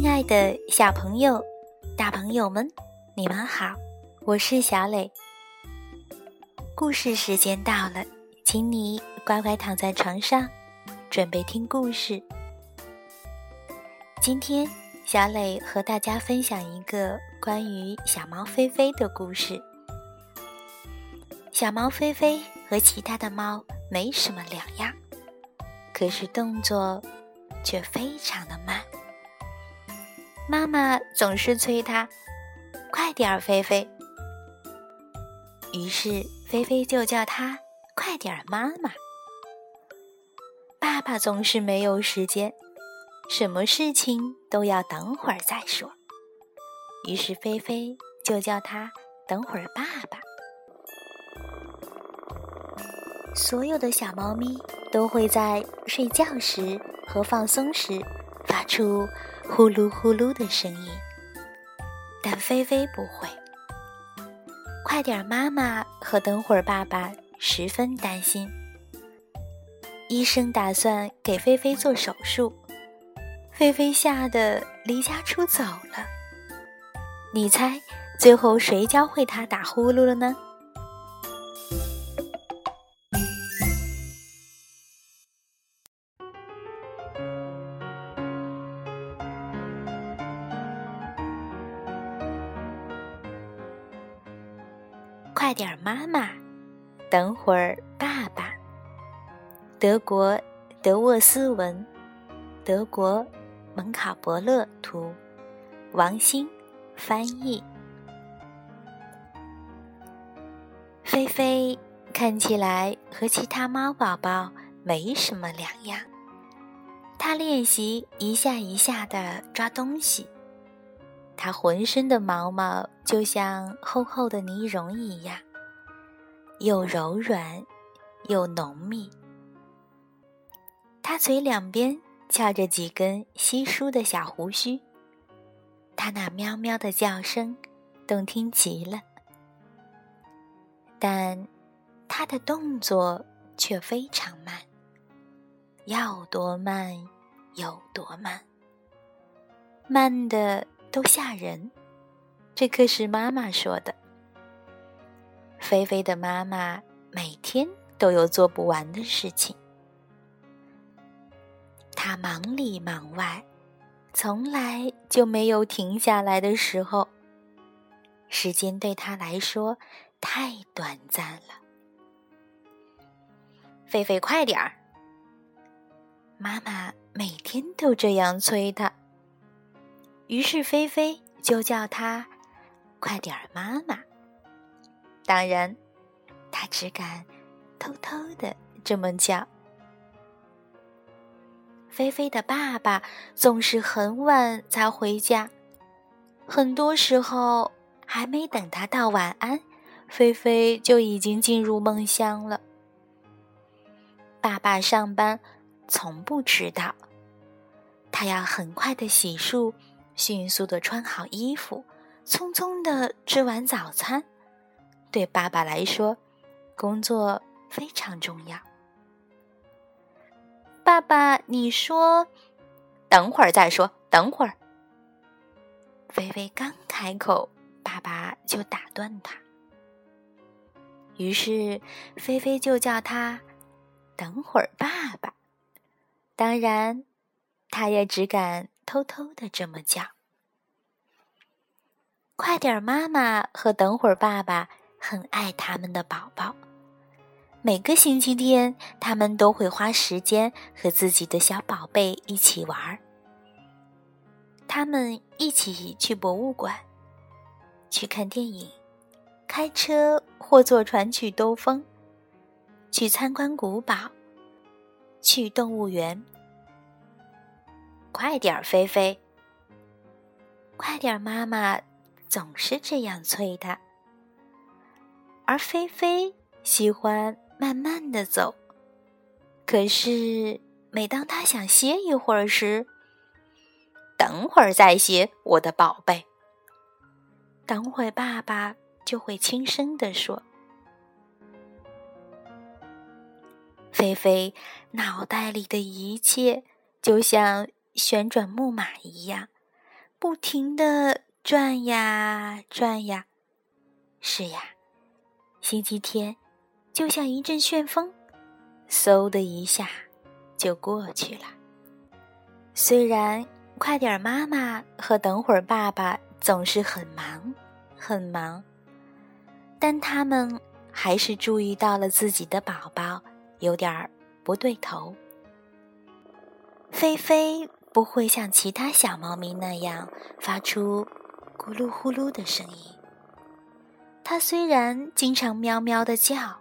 亲爱的小朋友、大朋友们，你们好，我是小磊。故事时间到了，请你乖乖躺在床上，准备听故事。今天，小磊和大家分享一个关于小猫菲菲的故事。小猫菲菲和其他的猫没什么两样，可是动作却非常的慢。妈妈总是催它：“快点儿，菲菲。”于是菲菲就叫它“快点儿，妈妈。”爸爸总是没有时间，什么事情都要等会儿再说。于是菲菲就叫他“等会儿，爸爸”。所有的小猫咪都会在睡觉时和放松时发出。呼噜呼噜的声音，但菲菲不会。快点，妈妈和等会儿爸爸十分担心。医生打算给菲菲做手术，菲菲吓得离家出走了。你猜，最后谁教会他打呼噜了呢？快点，妈妈！等会儿，爸爸。德国德沃斯文，德国蒙卡伯勒图，王鑫翻译。菲菲看起来和其他猫宝宝没什么两样，它练习一下一下的抓东西。它浑身的毛毛就像厚厚的呢绒一样，又柔软又浓密。它嘴两边翘着几根稀疏的小胡须，它那喵喵的叫声动听极了。但它的动作却非常慢，要多慢有多慢，慢的。都吓人，这可是妈妈说的。菲菲的妈妈每天都有做不完的事情，她忙里忙外，从来就没有停下来的时候。时间对她来说太短暂了。菲菲，快点儿！妈妈每天都这样催她。于是菲菲就叫他快点儿，妈妈。当然，他只敢偷偷的这么叫。菲菲的爸爸总是很晚才回家，很多时候还没等他道晚安，菲菲就已经进入梦乡了。爸爸上班从不迟到，他要很快的洗漱。迅速的穿好衣服，匆匆的吃完早餐。对爸爸来说，工作非常重要。爸爸，你说，等会儿再说，等会儿。菲菲刚开口，爸爸就打断他。于是，菲菲就叫他“等会儿，爸爸”。当然，他也只敢。偷偷的这么叫，快点！妈妈和等会儿爸爸很爱他们的宝宝。每个星期天，他们都会花时间和自己的小宝贝一起玩儿。他们一起去博物馆，去看电影，开车或坐船去兜风，去参观古堡，去动物园。快点，菲菲！快点，妈妈总是这样催他。而菲菲喜欢慢慢的走，可是每当他想歇一会儿时，等会儿再歇，我的宝贝。等会爸爸就会轻声的说：“菲菲脑袋里的一切就像……”旋转木马一样，不停的转呀转呀。是呀，星期天就像一阵旋风，嗖的一下就过去了。虽然快点妈妈和等会儿爸爸总是很忙很忙，但他们还是注意到了自己的宝宝有点儿不对头。菲菲不会像其他小猫咪那样发出咕噜呼噜的声音。它虽然经常喵喵的叫，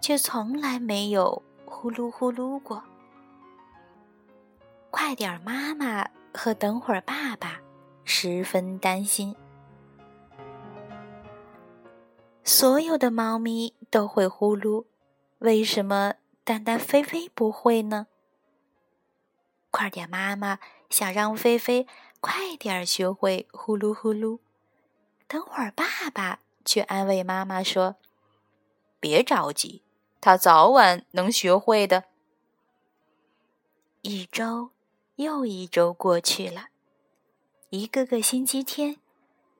却从来没有呼噜呼噜过。快点儿，妈妈和等会儿爸爸十分担心。所有的猫咪都会呼噜，为什么单单菲菲不会呢？快点，妈妈想让菲菲快点学会呼噜呼噜。等会儿，爸爸却安慰妈妈说：“别着急，他早晚能学会的。”一周又一周过去了，一个个星期天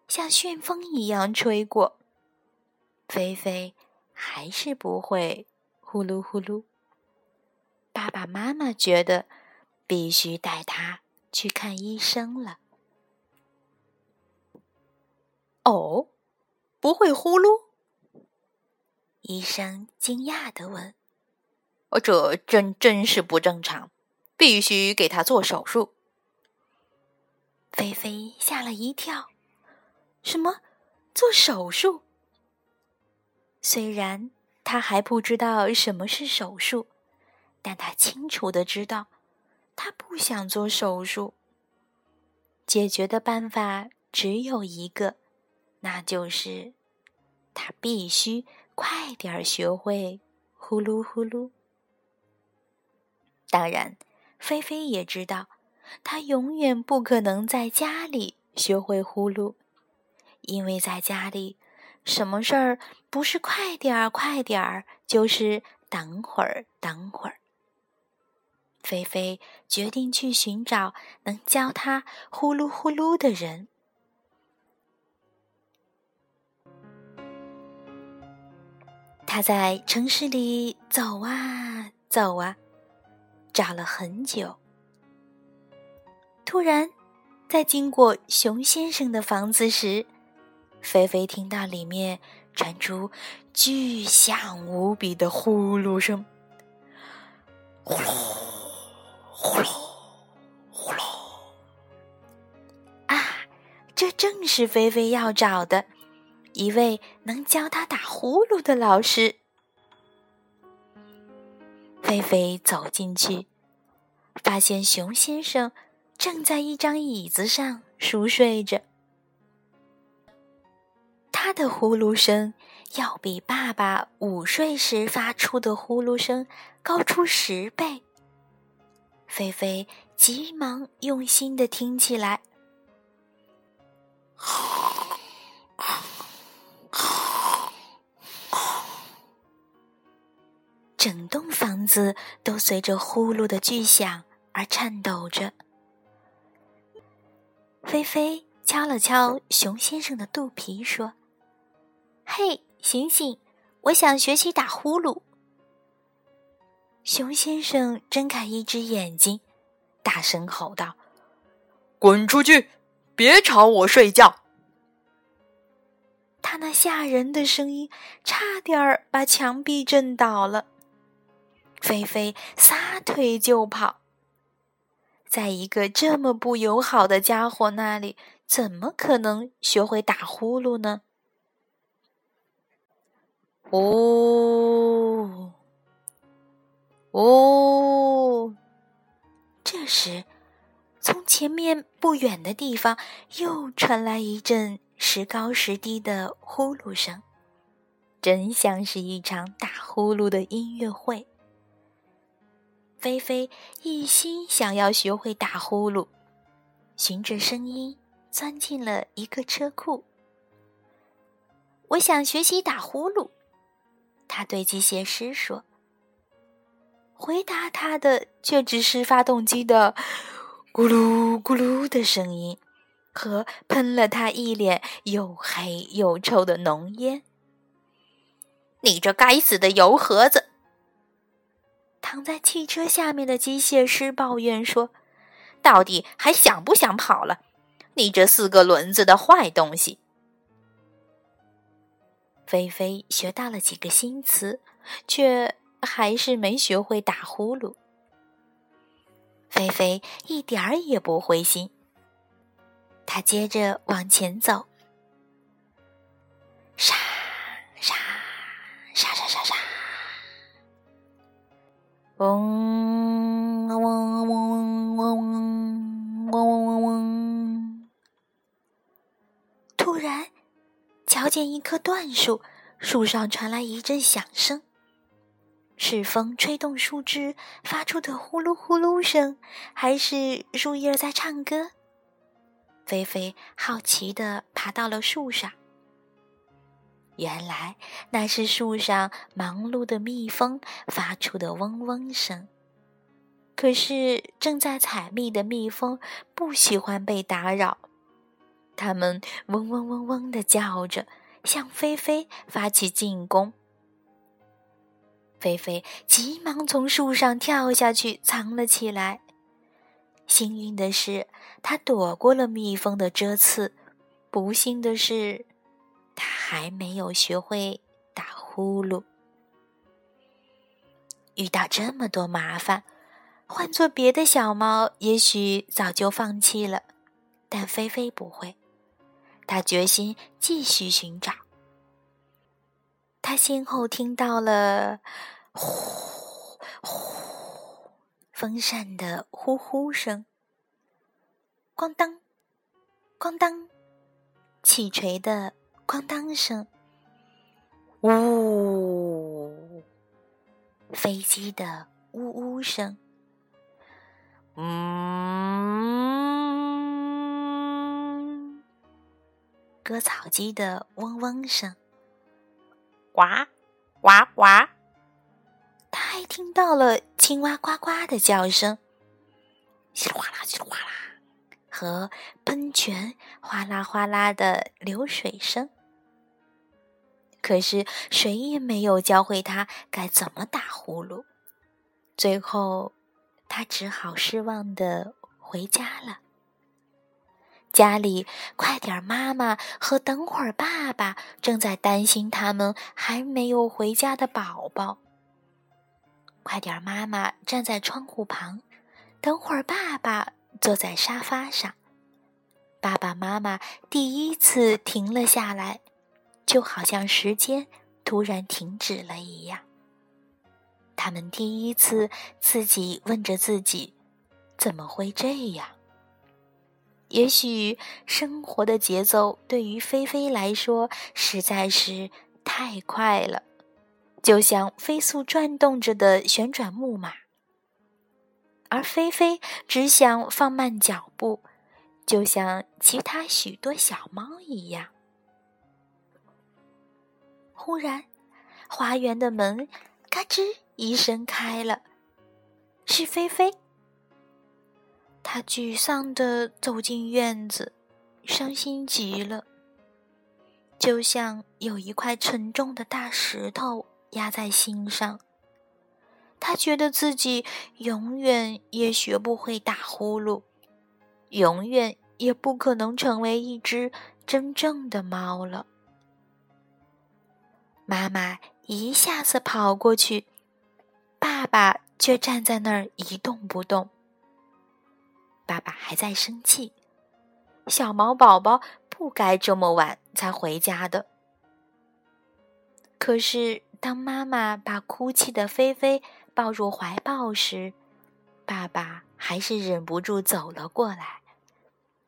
像旋风一样吹过，菲菲还是不会呼噜呼噜。爸爸妈妈觉得。必须带他去看医生了。哦，不会呼噜？医生惊讶的问：“哦，这真真是不正常，必须给他做手术。”菲菲吓了一跳：“什么？做手术？”虽然他还不知道什么是手术，但他清楚的知道。他不想做手术，解决的办法只有一个，那就是他必须快点学会呼噜呼噜。当然，菲菲也知道，他永远不可能在家里学会呼噜，因为在家里，什么事儿不是快点儿快点儿，就是等会儿等会儿。菲菲决定去寻找能教他呼噜呼噜的人。他在城市里走啊走啊，找了很久。突然，在经过熊先生的房子时，菲菲听到里面传出巨响无比的呼噜声，呼噜。呼噜呼噜啊！这正是菲菲要找的一位能教他打呼噜的老师。菲菲走进去，发现熊先生正在一张椅子上熟睡着。他的呼噜声要比爸爸午睡时发出的呼噜声高出十倍。菲菲急忙用心的听起来，整栋房子都随着呼噜的巨响而颤抖着。菲菲敲了敲熊先生的肚皮，说：“嘿，醒醒，我想学习打呼噜。”熊先生睁开一只眼睛，大声吼道：“滚出去！别吵我睡觉！”他那吓人的声音差点儿把墙壁震倒了。菲菲撒腿就跑，在一个这么不友好的家伙那里，怎么可能学会打呼噜呢？呜！时，从前面不远的地方又传来一阵时高时低的呼噜声，真像是一场打呼噜的音乐会。菲菲一心想要学会打呼噜，循着声音钻进了一个车库。我想学习打呼噜，他对机械师说。回答他的却只是发动机的“咕噜咕噜”的声音和喷了他一脸又黑又臭的浓烟。你这该死的油盒子！躺在汽车下面的机械师抱怨说：“到底还想不想跑了？你这四个轮子的坏东西！”菲菲学到了几个新词，却还是没学会打呼噜。菲菲一点儿也不灰心。他接着往前走，沙沙沙沙沙沙，嗡嗡嗡嗡嗡嗡嗡嗡嗡。突然，瞧见一棵断树，树上传来一阵响声，是风吹动树枝发出的呼噜呼噜声，还是树叶在唱歌？菲菲好奇地爬到了树上，原来那是树上忙碌的蜜蜂发出的嗡嗡声。可是正在采蜜的蜜蜂不喜欢被打扰，它们嗡嗡嗡嗡地叫着，向菲菲发起进攻。菲菲急忙从树上跳下去，藏了起来。幸运的是，它躲过了蜜蜂的蛰刺；不幸的是，他还没有学会打呼噜。遇到这么多麻烦，换做别的小猫，也许早就放弃了，但菲菲不会。她决心继续寻找。他先后听到了呼呼。风扇的呼呼声，咣当，咣当，汽锤的咣当声，呜，飞机的呜呜声，嗯，割草机的嗡嗡声，呱，呱呱。他还听到了青蛙呱呱的叫声，稀里哗啦，稀里哗啦，和喷泉哗啦哗啦的流水声。可是谁也没有教会他该怎么打呼噜。最后，他只好失望的回家了。家里，快点妈妈和等会儿爸爸正在担心他们还没有回家的宝宝。快点！妈妈站在窗户旁，等会儿爸爸坐在沙发上。爸爸妈妈第一次停了下来，就好像时间突然停止了一样。他们第一次自己问着自己：怎么会这样？也许生活的节奏对于菲菲来说实在是太快了。就像飞速转动着的旋转木马，而菲菲只想放慢脚步，就像其他许多小猫一样。忽然，花园的门嘎吱一声开了，是菲菲。他沮丧地走进院子，伤心极了，就像有一块沉重的大石头。压在心上，他觉得自己永远也学不会打呼噜，永远也不可能成为一只真正的猫了。妈妈一下子跑过去，爸爸却站在那儿一动不动。爸爸还在生气，小毛宝宝不该这么晚才回家的。可是。当妈妈把哭泣的菲菲抱入怀抱时，爸爸还是忍不住走了过来。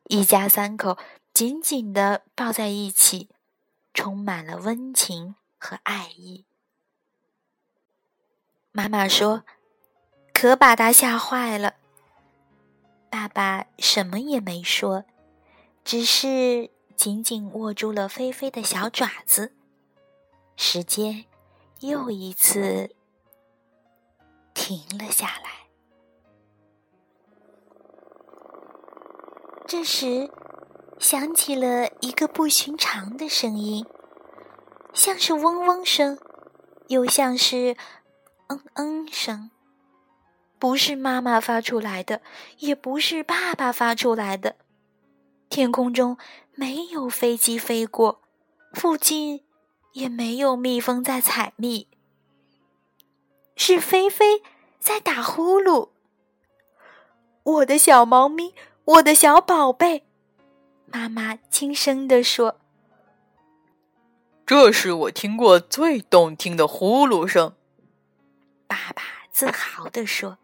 一家三口紧紧地抱在一起，充满了温情和爱意。妈妈说：“可把他吓坏了。”爸爸什么也没说，只是紧紧握住了菲菲的小爪子。时间。又一次停了下来。这时，响起了一个不寻常的声音，像是嗡嗡声，又像是嗯嗯声。不是妈妈发出来的，也不是爸爸发出来的。天空中没有飞机飞过，附近也没有蜜蜂在采蜜。是菲菲在打呼噜。我的小猫咪，我的小宝贝，妈妈轻声地说：“这是我听过最动听的呼噜声。”爸爸自豪地说。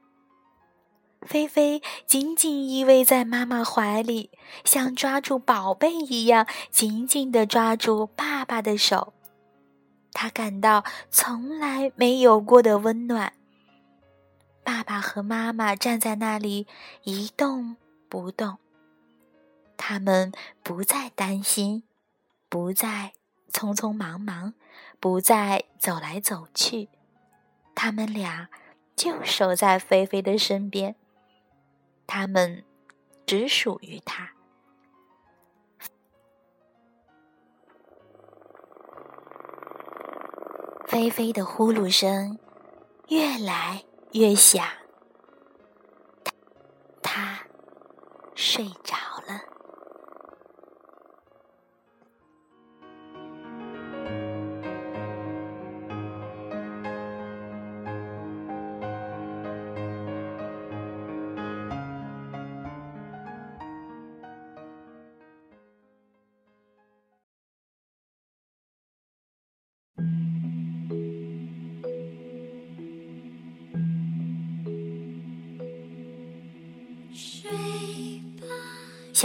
菲菲紧紧依偎在妈妈怀里，像抓住宝贝一样紧紧地抓住爸爸的手。他感到从来没有过的温暖。爸爸和妈妈站在那里一动不动，他们不再担心，不再匆匆忙忙，不再走来走去，他们俩就守在菲菲的身边。他们只属于他。菲菲的呼噜声越来越响，他睡着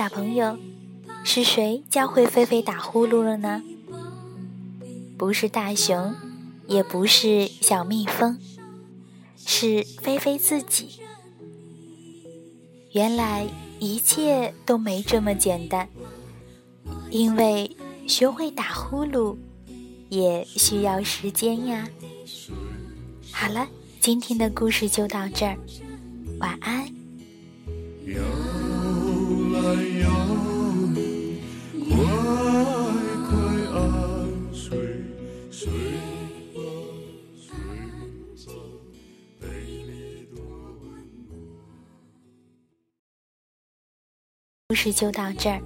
小朋友，是谁教会菲菲打呼噜了呢？不是大熊，也不是小蜜蜂，是菲菲自己。原来一切都没这么简单，因为学会打呼噜也需要时间呀。好了，今天的故事就到这儿，晚安。事就到这儿。